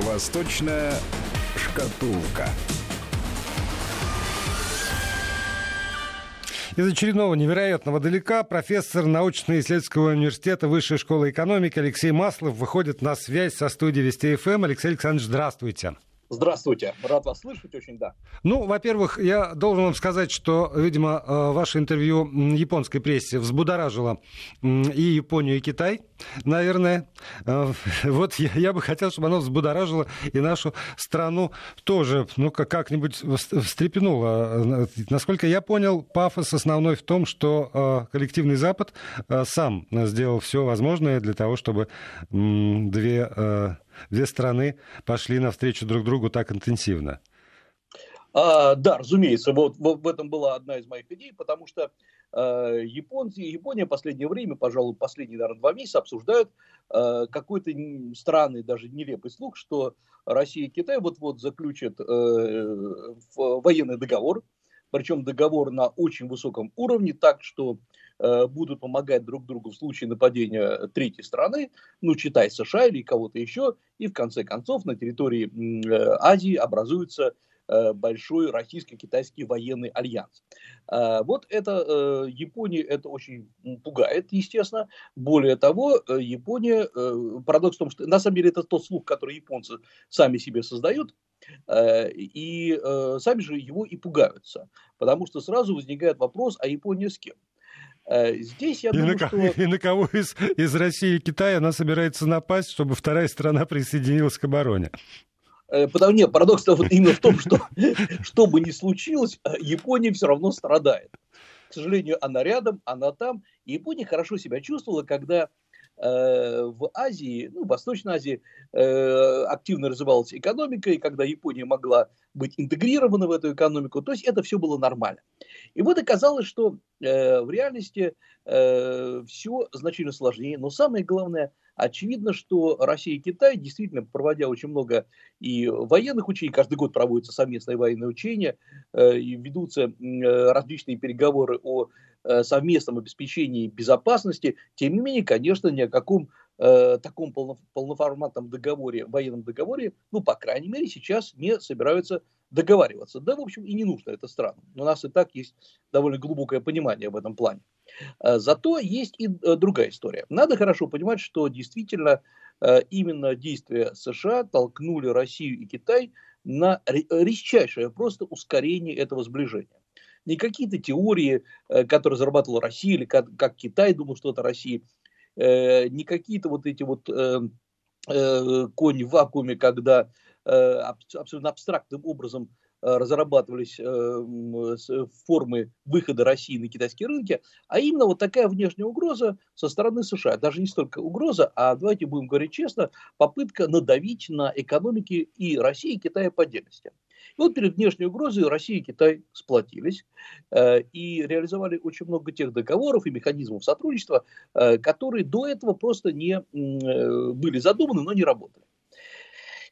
Восточная шкатулка. Из очередного невероятного далека профессор научно-исследовательского университета Высшей школы экономики Алексей Маслов выходит на связь со студией Вести ФМ. Алексей Александрович, здравствуйте. Здравствуйте, рад вас слышать, очень да. Ну, во-первых, я должен вам сказать, что, видимо, э, ваше интервью японской прессе взбудоражило и Японию, и Китай, наверное. Э, вот я, я бы хотел, чтобы оно взбудоражило и нашу страну тоже, ну, как-нибудь встрепенуло. Насколько я понял, пафос основной в том, что э, коллективный Запад сам сделал все возможное для того, чтобы две две страны пошли навстречу друг другу так интенсивно? А, да, разумеется, вот, в этом была одна из моих идей, потому что э, японцы, Япония в последнее время, пожалуй, последние, наверное, два месяца обсуждают э, какой-то странный, даже нелепый слух, что Россия и Китай вот-вот заключат э, военный договор, причем договор на очень высоком уровне, так что будут помогать друг другу в случае нападения третьей страны, ну, читай США или кого-то еще, и в конце концов на территории э, Азии образуется э, большой российско-китайский военный альянс. Вот это Японии это очень пугает, естественно. Более того, Япония, парадокс в том, что на самом деле это тот слух, который японцы сами себе создают, и сами же его и пугаются. Потому что сразу возникает вопрос, а Япония с кем? Э, здесь я и думаю, на, что... И на кого из, из России и Китая она собирается напасть, чтобы вторая страна присоединилась к обороне? Э, потому нет, парадокс вот именно в том, что что бы ни случилось, э, Япония все равно страдает. К сожалению, она рядом, она там. И Япония хорошо себя чувствовала, когда в Азии, ну, в Восточной Азии э, активно развивалась экономика, и когда Япония могла быть интегрирована в эту экономику, то есть это все было нормально. И вот оказалось, что э, в реальности все значительно сложнее, но самое главное, очевидно, что Россия и Китай, действительно, проводя очень много и военных учений, каждый год проводятся совместные военные учения, и ведутся различные переговоры о Э, совместном обеспечении безопасности, тем не менее, конечно, ни о каком э, таком полно, полноформатном договоре, военном договоре, ну, по крайней мере, сейчас не собираются договариваться. Да, в общем, и не нужно это странно. У нас и так есть довольно глубокое понимание в этом плане. Э, зато есть и э, другая история. Надо хорошо понимать, что действительно именно действия США толкнули Россию и Китай на резчайшее просто ускорение этого сближения не какие-то теории, э, которые зарабатывала Россия, или как, как Китай думал, что это Россия, э, не какие-то вот эти вот э, кони в вакууме, когда абсолютно абстрактным образом разрабатывались формы выхода России на китайские рынки, а именно вот такая внешняя угроза со стороны США. Даже не столько угроза, а давайте будем говорить честно, попытка надавить на экономики и России, и Китая по отдельности. И вот перед внешней угрозой Россия и Китай сплотились э, и реализовали очень много тех договоров и механизмов сотрудничества, э, которые до этого просто не э, были задуманы, но не работали.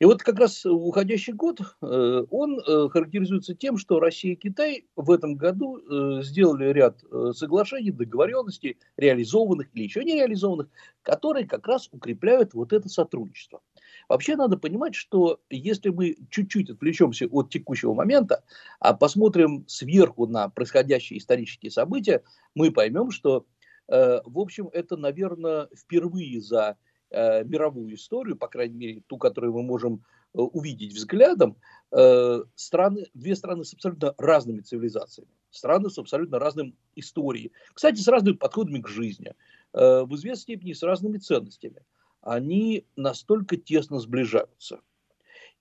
И вот как раз уходящий год, э, он э, характеризуется тем, что Россия и Китай в этом году э, сделали ряд соглашений, договоренностей, реализованных или еще не реализованных, которые как раз укрепляют вот это сотрудничество. Вообще надо понимать, что если мы чуть-чуть отвлечемся от текущего момента, а посмотрим сверху на происходящие исторические события, мы поймем, что, в общем, это, наверное, впервые за э, мировую историю, по крайней мере, ту, которую мы можем э, увидеть взглядом, э, страны, две страны с абсолютно разными цивилизациями, страны с абсолютно разным историей, кстати, с разными подходами к жизни, э, в известной степени с разными ценностями. Они настолько тесно сближаются.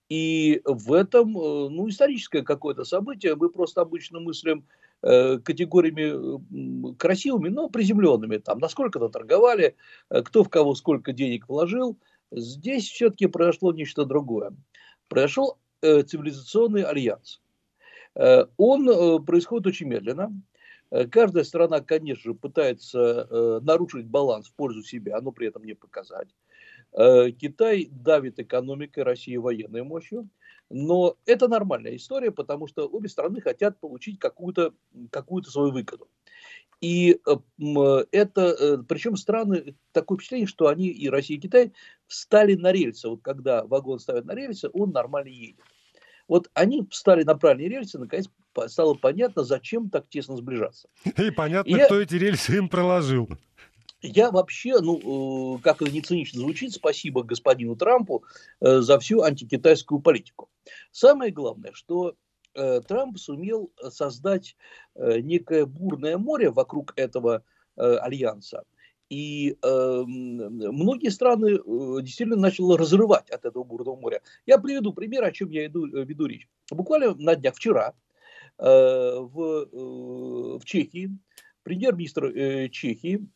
И в этом, э, ну, историческое какое-то событие, мы просто обычно мыслим Э, категориями красивыми, но приземленными. Там, насколько-то торговали, э, кто в кого сколько денег вложил. Здесь все-таки произошло нечто другое. Произошел цивилизационный альянс. Он происходит очень медленно. Каждая страна, конечно же, пытается нарушить баланс в пользу себя, но при этом не показать. Китай давит экономикой, Россия военной мощью. Но это нормальная история, потому что обе страны хотят получить какую-то какую свою выгоду. И это, причем страны, такое впечатление, что они, и Россия, и Китай, встали на рельсы. Вот когда вагон ставят на рельсы, он нормально едет. Вот они встали на правильные рельсы, наконец стало понятно, зачем так тесно сближаться. И понятно, и кто я... эти рельсы им проложил. Я вообще, ну, э, как это не цинично звучит, спасибо господину Трампу э, за всю антикитайскую политику. Самое главное, что э, Трамп сумел создать некое бурное море вокруг этого альянса. И э, многие страны действительно начали разрывать от этого бурного моря. Я приведу пример, о чем я иду, веду речь. Буквально на днях вчера э, в, э, в Чехии премьер-министр э, Чехии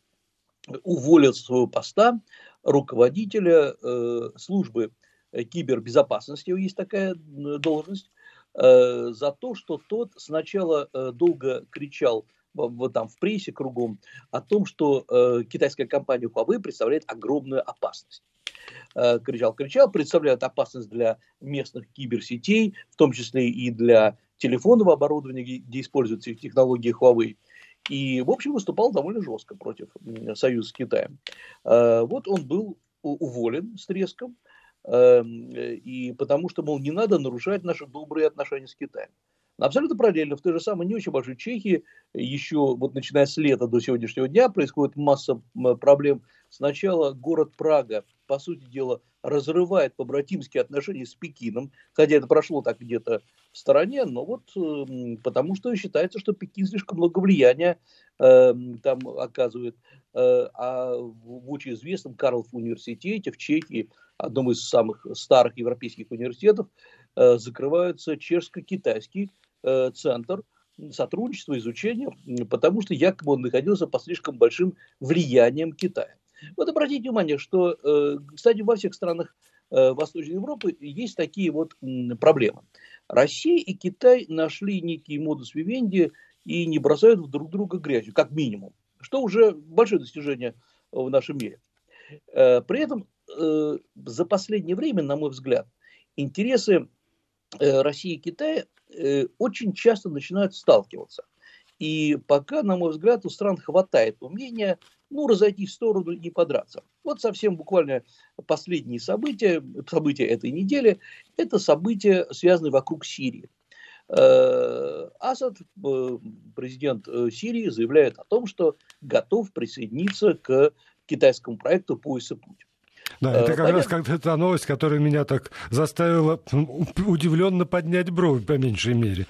уволил с своего поста руководителя э, службы кибербезопасности, есть такая должность, э, за то, что тот сначала э, долго кричал в, там, в прессе кругом о том, что э, китайская компания Huawei представляет огромную опасность. Э, кричал, кричал, представляет опасность для местных киберсетей, в том числе и для телефонного оборудования, где используются технологии Huawei. И, в общем, выступал довольно жестко против союза с Китаем. Э, вот он был уволен с треском, эм, и потому что, мол, не надо нарушать наши добрые отношения с Китаем. Абсолютно параллельно, в той же самой не очень большой Чехии, еще вот начиная с лета до сегодняшнего дня, происходит масса проблем. Сначала город Прага, по сути дела, разрывает побратимские отношения с Пекином, хотя это прошло так где-то в стороне, но вот э, потому что считается, что Пекин слишком много влияния э, там оказывает. Э, а в, очень известном Карлов университете в Чехии, одном из самых старых европейских университетов, э, закрывается чешско-китайский э, центр сотрудничества, изучения, потому что якобы он находился под слишком большим влиянием Китая. Вот обратите внимание, что, э, кстати, во всех странах э, Восточной Европы есть такие вот проблемы. Россия и Китай нашли некий модус вивенди и не бросают друг друга грязью, как минимум, что уже большое достижение в нашем мире. Э, при этом за последнее время, на мой взгляд, интересы России и Китая очень часто начинают сталкиваться. И пока, на мой взгляд, у стран хватает умения ну, разойти в сторону и подраться. Вот совсем буквально последние события, события этой недели, это события, связанные вокруг Сирии. Э, Асад, э, президент э, Сирии, заявляет о том, что готов присоединиться к китайскому проекту «Пояс и путь». Да, это как Понятно. раз как та новость, которая меня так заставила удивленно поднять бровь, по меньшей мере.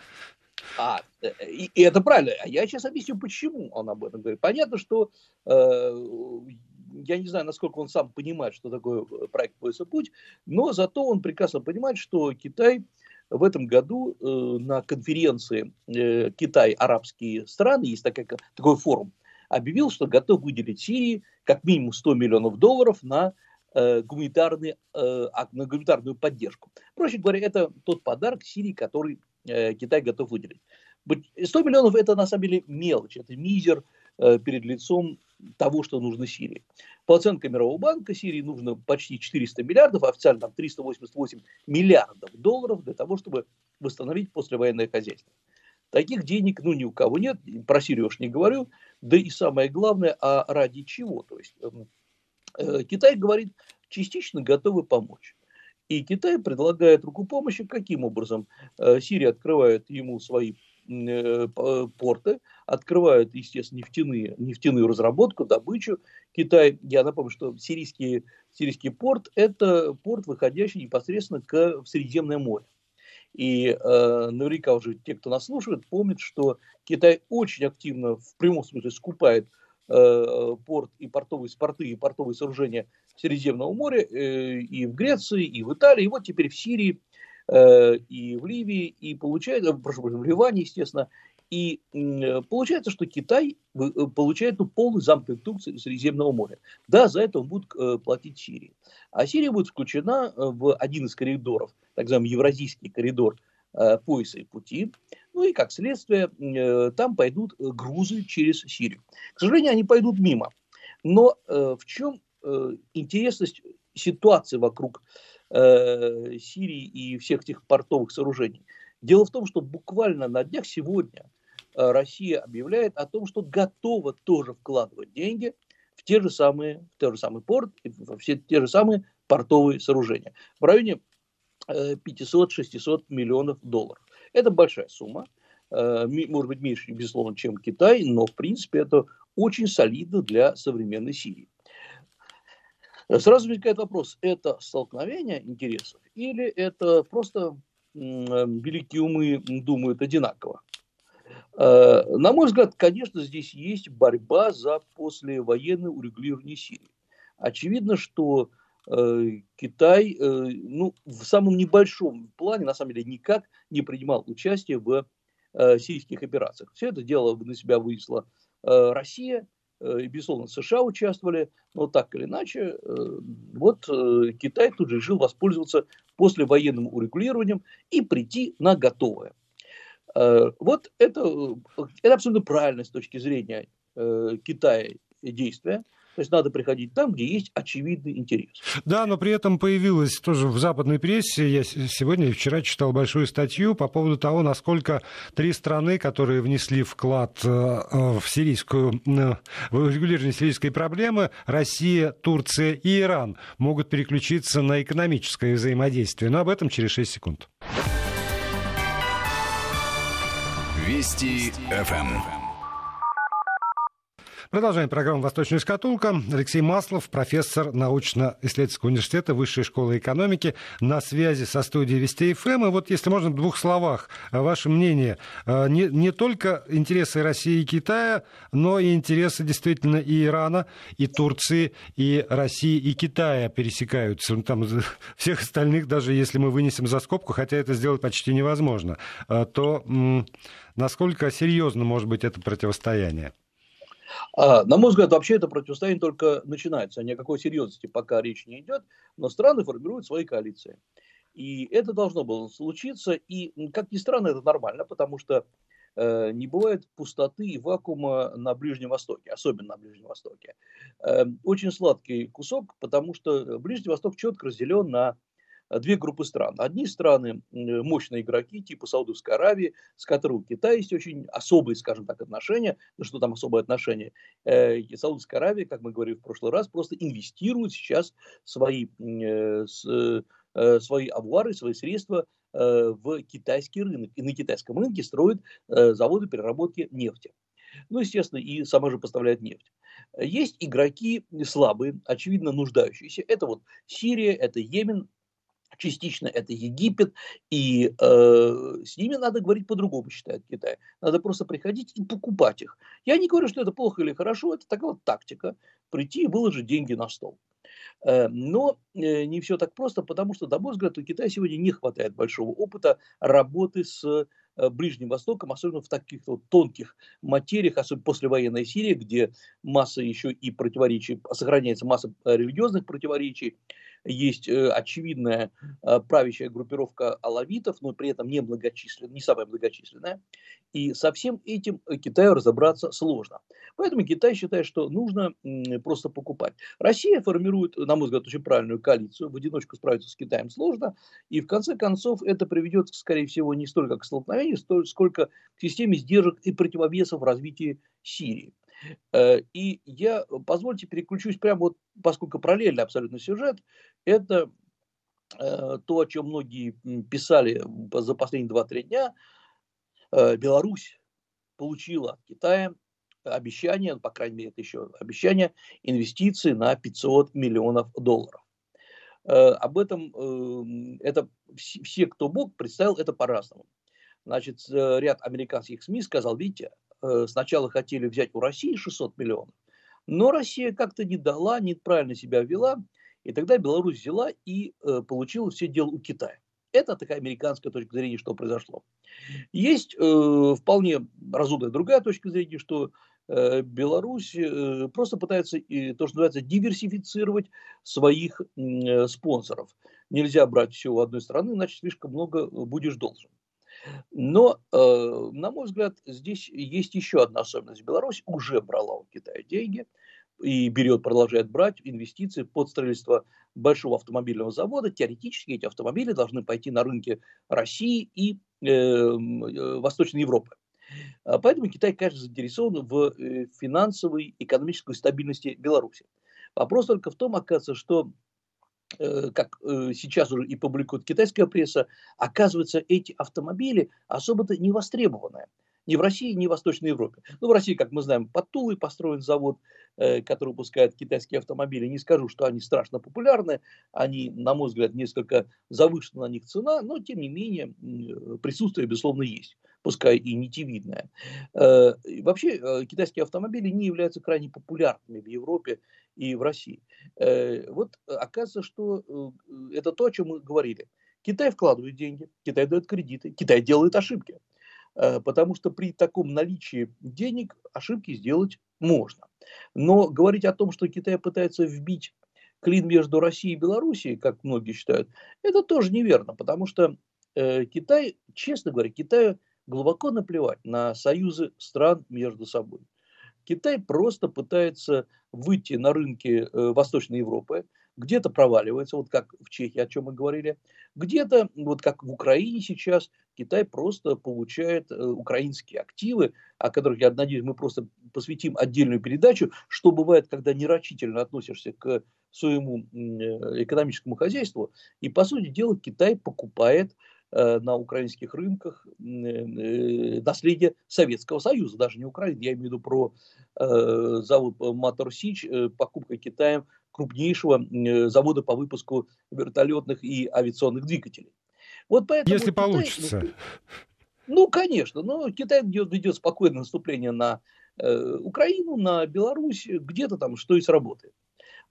А, э, и, и это правильно. А я сейчас объясню, почему он об этом говорит. Понятно, что э, я не знаю, насколько он сам понимает, что такое э, проект «Пояса путь», но зато он прекрасно понимает, что Китай в этом году э, на конференции э, Китай-арабские страны, есть такая, такой форум, объявил, что готов выделить Сирии как минимум 100 миллионов долларов на э, гуманитарный, на гуманитарную поддержку. Проще говоря, это тот подарок Сирии, который Китай готов выделить. 100 миллионов это на самом деле мелочь, это мизер э, перед лицом того, что нужно Сирии. По оценкам Мирового банка Сирии нужно почти 400 миллиардов, а официально там 388 миллиардов долларов для того, чтобы восстановить послевоенное хозяйство. Таких денег, ну, ни у кого нет, про Сирию уж не говорю, да и самое главное, а ради чего? То есть эм, э, Китай говорит, частично готовы помочь. И Китай предлагает руку помощи. Каким образом? Э, Сирия открывает ему свои э, порты, открывают, естественно, нефтяные, нефтяную разработку, добычу. Китай, я напомню, что сирийский, сирийский порт – это порт, выходящий непосредственно к, в Средиземное море. И э, наверняка уже те, кто нас слушает, помнят, что Китай очень активно, в прямом смысле, скупает э, порт и портовые порты и портовые сооружения Средиземного моря э, и в Греции, и в Италии, и вот теперь в Сирии, э, и в Ливии, и получается, прошу прощения, в Ливане, естественно, и получается, что Китай э, получает ну, полный замкнутый круг Средиземного моря. Да, за это он будет платить Сирии. А Сирия будет включена в один из коридоров, так называемый Евразийский коридор пояса и пути. Ну и как следствие, там пойдут грузы через Сирию. К сожалению, они пойдут мимо. Но в чем Э, интересность ситуации вокруг э, Сирии и всех этих портовых сооружений. Дело в том, что буквально на днях сегодня Россия объявляет о том, что готова тоже вкладывать деньги в те же самые, в тот же самый порт, во все те же самые портовые сооружения. В районе 500-600 миллионов долларов. Это большая сумма. Может быть, меньше, безусловно, чем Китай, но, в принципе, это очень солидно для современной Сирии. Сразу возникает вопрос, это столкновение интересов или это просто великие умы думают одинаково? Э, на мой взгляд, конечно, здесь есть борьба за послевоенное урегулирование Сирии. Очевидно, что э, Китай э, ну, в самом небольшом плане, на самом деле, никак не принимал участие в сирийских операциях. Все это дело на себя вынесла Россия, и, безусловно, США участвовали, но так или иначе, вот Китай тут же решил воспользоваться послевоенным урегулированием и прийти на готовое. Э, вот это, это абсолютно правильно с точки зрения э, Китая действия. То есть надо приходить там, где есть очевидный интерес. Да, но при этом появилась тоже в западной прессе, я сегодня и вчера читал большую статью по поводу того, насколько три страны, которые внесли вклад э, в сирийскую, в регулирование сирийской проблемы, Россия, Турция и Иран, могут переключиться на экономическое взаимодействие. Но об этом через 6 секунд. Вести ФМ. Продолжаем программу «Восточная шкатулка». Алексей Маслов, профессор научно-исследовательского университета Высшей школы экономики, на связи со студией Вести ФМ. И вот, если можно, в двух словах, ваше мнение. Э, не, не только интересы России и Китая, но и интересы действительно и Ирана, и Турции, и России, и Китая пересекаются. Там всех остальных, даже если мы вынесем за скобку, хотя это сделать почти невозможно, э, то насколько серьезно может быть это противостояние? А, на мой взгляд, вообще это противостояние только начинается. Ни о какой серьезности пока речь не идет, но страны формируют свои коалиции. И это должно было случиться. И, как ни странно, это нормально, потому что э, не бывает пустоты и вакуума на Ближнем Востоке, особенно на Ближнем Востоке. Э, очень сладкий кусок, потому что Ближний Восток четко разделен на две группы стран. Одни страны мощные игроки, типа Саудовской Аравии, с которой у Китая есть очень особые, скажем так, отношения. Ну что там особые отношения? Э, Саудовская Аравия, как мы говорили в прошлый раз, просто инвестирует сейчас свои, э, э, свои авуары, свои средства в китайский рынок. И на китайском рынке строят заводы переработки нефти. Ну, естественно, и сама же поставляет нефть. Есть игроки слабые, очевидно нуждающиеся. Это вот Сирия, это Йемен, частично это Египет, и э, с ними надо говорить по-другому, считает Китай. Надо просто приходить и покупать их. Я не говорю, что это плохо или хорошо, это такая вот тактика, прийти и выложить деньги на стол. Э, но э, не все так просто, потому что, на мой взгляд, у Китая сегодня не хватает большого опыта работы с э, Ближним Востоком, особенно в таких вот тонких материях, особенно после военной Сирии, где масса еще и противоречий, сохраняется масса религиозных противоречий, есть э, очевидная э, правящая группировка алавитов, но при этом не многочисленная, не самая многочисленная. И со всем этим э, Китаю разобраться сложно. Поэтому Китай считает, что нужно просто покупать. Россия формирует, на мой взгляд, очень правильную коалицию. В одиночку справиться с Китаем сложно. И в конце концов это приведет, скорее всего, не столько к столкновению, сколько к системе сдержек и противовесов в развитии Сирии. Э, и я, позвольте, переключусь прямо вот, поскольку параллельно абсолютно сюжет, это э, то, о чем многие писали за последние 2-3 дня. Э, Беларусь получила от Китая обещание, по крайней мере, это еще обещание, инвестиции на 500 миллионов долларов. Об этом это все, кто мог, представил это по-разному. Значит, ряд американских СМИ сказал, видите, сначала хотели взять у России 600 миллионов, но Россия как-то не дала, неправильно себя вела, и тогда Беларусь взяла и э, получила все дело у Китая. Это такая американская точка зрения, что произошло. Есть э, вполне разумная другая точка зрения, что э, Беларусь э, просто пытается, э, то, что называется, диверсифицировать своих э, спонсоров. Нельзя брать все у одной страны, иначе слишком много будешь должен. Но, э, на мой взгляд, здесь есть еще одна особенность. Беларусь уже брала у Китая деньги и берет, продолжает брать инвестиции под строительство большого автомобильного завода. Теоретически эти автомобили должны пойти на рынки России и э, э, Восточной Европы. А поэтому Китай, конечно, заинтересован в э, финансовой, экономической стабильности Беларуси. Вопрос только в том, оказывается, что как э, сейчас уже и публикует китайская пресса, оказывается, эти автомобили особо-то не востребованы ни в России, ни в Восточной Европе. Ну, в России, как мы знаем, под Тулой построен завод, э, который выпускает китайские автомобили. Не скажу, что они страшно популярны, они, на мой взгляд, несколько завышена на них цена, но, тем не менее, присутствие, безусловно, есть пускай и нитевидная. Э, вообще, э, китайские автомобили не являются крайне популярными в Европе и в России. Вот оказывается, что это то, о чем мы говорили. Китай вкладывает деньги, Китай дает кредиты, Китай делает ошибки. Э, потому что при таком наличии денег ошибки сделать можно. Но говорить о том, что Китай пытается вбить клин между Россией и Белоруссией, как многие считают, это тоже неверно, потому что э, Китай, честно говоря, Китаю глубоко наплевать на союзы стран между собой. Китай просто пытается выйти на рынки э, Восточной Европы, где-то проваливается, вот как в Чехии, о чем мы говорили, где-то, вот как в Украине сейчас, Китай просто получает э, украинские активы, о которых, я надеюсь, мы просто посвятим отдельную передачу, что бывает, когда нерачительно относишься к своему э, экономическому хозяйству, и, по сути дела, Китай покупает на украинских рынках наследие Советского Союза, даже не Украины, я имею в виду про завод Мотор Сич, покупка Китаем крупнейшего э, завода по выпуску вертолетных и авиационных двигателей. Вот поэтому Если Китай, получится. Ну, конечно, но Китай ведет, ведет спокойное наступление на э, Украину, на Беларусь, где-то там что и сработает.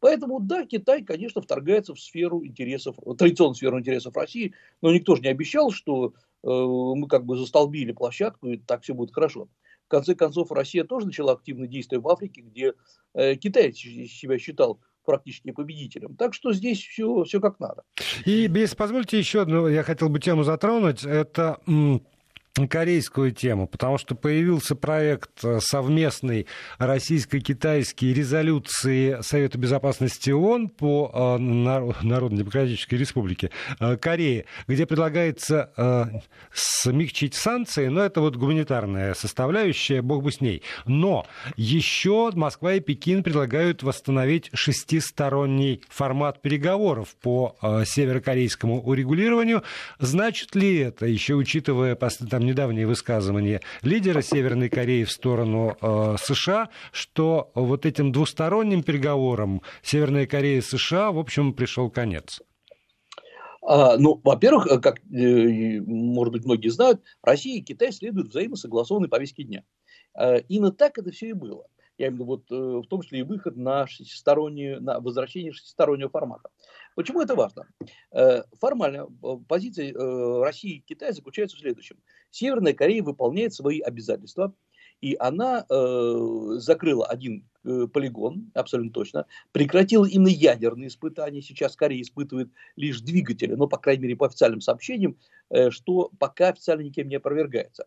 Поэтому, да, Китай, конечно, вторгается в сферу интересов, традиционную сферу интересов России, но никто же не обещал, что э, мы как бы застолбили площадку, и так все будет хорошо. В конце концов, Россия тоже начала активные действия в Африке, где э, Китай себя считал практически победителем. Так что здесь все, все как надо. И, без позвольте еще одну, я хотел бы тему затронуть. Это корейскую тему, потому что появился проект э, совместной российско-китайской резолюции Совета Безопасности ООН по э, Народно-Демократической Республике э, Кореи, где предлагается смягчить санкции, но это вот гуманитарная составляющая, бог бы с ней. Но еще Москва и Пекин предлагают восстановить шестисторонний формат переговоров по северокорейскому урегулированию. Значит ли это, еще учитывая там недавние высказывания лидера Северной Кореи в сторону э, США, что вот этим двусторонним переговорам Северная Корея и США, в общем, пришел конец. А, ну, во-первых, э, как, э, может быть, многие знают, Россия и Китай следуют взаимосогласованной повестке дня. Э, именно так это все и было. Я имею в виду, вот, э, в том числе и выход на, шестистороннюю, на возвращение шестистороннего формата. Почему это важно? Э, формально э, позиция России и Китая заключается в следующем. Северная Корея выполняет свои обязательства, и она закрыла один полигон, абсолютно точно, прекратила именно ядерные испытания. Сейчас Корея испытывает лишь двигатели, но, по крайней мере, по официальным сообщениям, что пока официально никем не опровергается.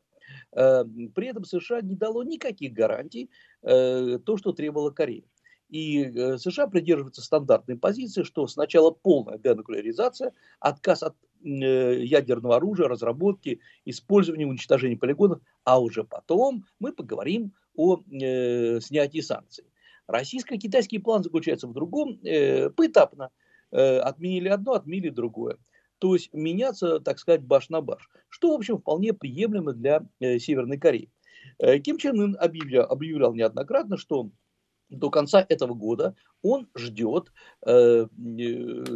Э, при этом США не дало никаких гарантий э, то, что требовала Корея. И э, США придерживаются стандартной позиции, что сначала полная денуклеаризация, отказ от ядерного оружия, разработки, использования, уничтожения полигонов, а уже потом мы поговорим о э, снятии санкций. Российско-китайский план заключается в другом, э, поэтапно. Э, отменили одно, отменили другое то есть меняться, так сказать, баш на баш, что, в общем, вполне приемлемо для э, Северной Кореи. Э, Ким Чен Ын объявлял, объявлял неоднократно, что до конца этого года он ждет э,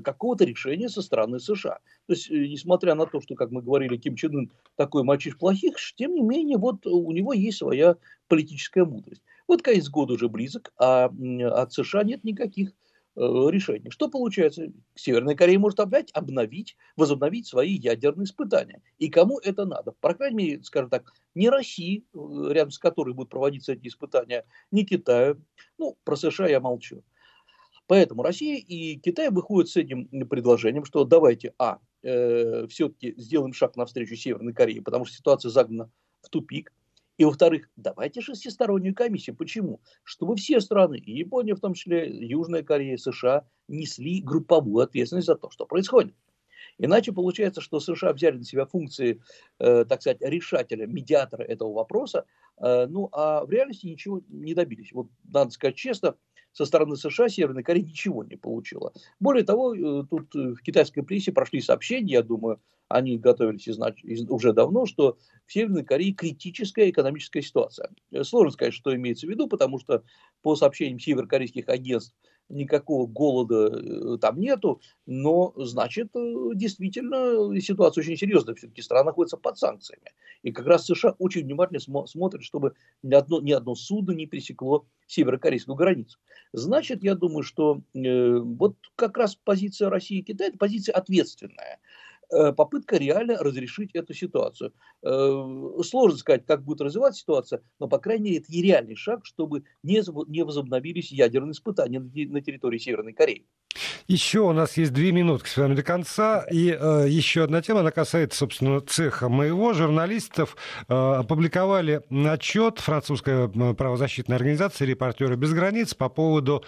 какого-то решения со стороны США. То есть, э, несмотря на то, что, как мы говорили, Ким Чен Ын такой мальчиш плохих, тем не менее, вот у него есть своя политическая мудрость. Вот конец года уже близок, а от США нет никаких Э, решение. Что получается? Северная Корея может опять обновить, возобновить свои ядерные испытания. И кому это надо? По крайней мере, скажем так, не России, э, рядом с которой будут проводиться эти испытания, не Китаю. Ну, про США я молчу. Поэтому Россия и Китай выходят с этим предложением, что давайте, а, э, все-таки сделаем шаг навстречу Северной Корее, потому что ситуация загнана в тупик. И, во-вторых, давайте шестистороннюю комиссию. Почему? Чтобы все страны, и Япония в том числе, Южная Корея, США, несли групповую ответственность за то, что происходит. Иначе получается, что США взяли на себя функции, э, так сказать, решателя, медиатора этого вопроса, э, ну а в реальности ничего не добились. Вот надо сказать честно, со стороны США Северная Корея ничего не получила. Более того, э, тут в китайской прессе прошли сообщения, я думаю, они готовились уже давно, что в Северной Корее критическая экономическая ситуация. Сложно сказать, что имеется в виду, потому что по сообщениям северокорейских агентств никакого голода э, там нету, но значит э, действительно ситуация очень серьезная, все-таки страна находится под санкциями. И как раз США очень внимательно смо- смотрят, чтобы ни одно, ни одно судно не пересекло северокорейскую границу. Значит, я думаю, что э, вот как раз позиция России и Китая – это позиция ответственная. Э, попытка реально разрешить эту ситуацию. Э, сложно сказать, как будет развиваться ситуация, но, по крайней мере, это и реальный шаг, чтобы не, не возобновились ядерные испытания на территории Северной Кореи. Еще у нас есть две минутки с вами до конца. И э, еще одна тема, она касается, собственно, цеха моего. Журналистов э, опубликовали отчет французской правозащитной организации «Репортеры без границ» по поводу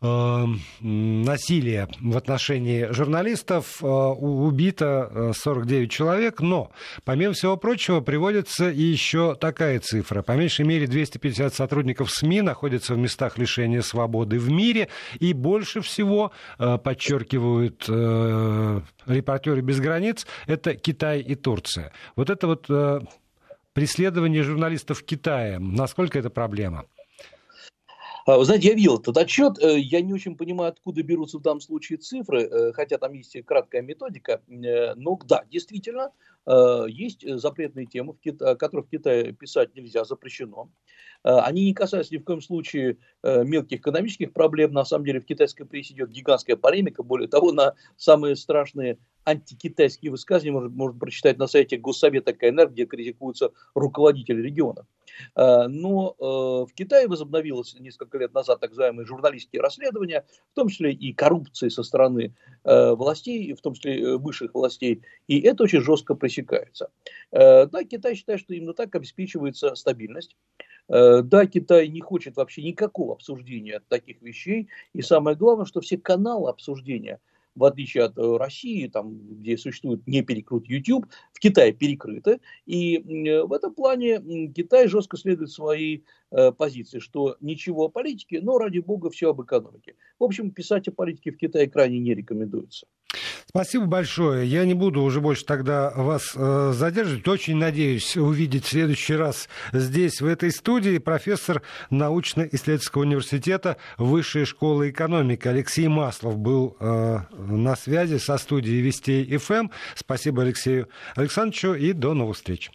э, насилия в отношении журналистов. Э, убито 49 э, человек, но, помимо всего прочего, приводится и еще такая цифра. По меньшей мере 250 сотрудников СМИ находятся в местах лишения свободы в мире, и больше всего Э, подчеркивают э, репортеры без границ, это Китай и Турция. Вот это вот э, преследование журналистов в Китае, насколько это проблема? А, вы знаете, я видел этот отчет, я не очень понимаю, откуда берутся в данном случае цифры, хотя там есть краткая методика, но да, действительно, есть запретные темы, о которых в Китае писать нельзя, запрещено. Э, они не касаются ни в коем случае э, мелких экономических проблем. На самом деле в китайской прессе идет гигантская полемика. Более того, на самые страшные антикитайские высказывания можно, можно прочитать на сайте Госсовета КНР, где критикуются руководители региона. Э, но в Китае возобновилось несколько лет назад так называемые журналистские расследования, в том числе и коррупции со стороны властей, в том числе высших властей, и это очень жестко пресекается. Да, Китай считает, что именно так обеспечивается стабильность. Э, да, Китай не хочет вообще никакого обсуждения таких вещей. И самое главное, что все каналы обсуждения, в отличие от э, России, там, где существует не перекрут YouTube, в Китае перекрыты. И в этом плане Китай жестко следует своей Э, позиции, что ничего о политике, но ради бога все об экономике. В общем, писать о политике в Китае крайне не рекомендуется. Спасибо большое. Я не буду уже больше тогда вас э, задерживать. Очень надеюсь увидеть в следующий раз здесь, в этой студии, профессор научно-исследовательского университета Высшей школы экономики Алексей Маслов был э, на связи со студией Вестей ФМ. Спасибо Алексею Александровичу и до новых встреч.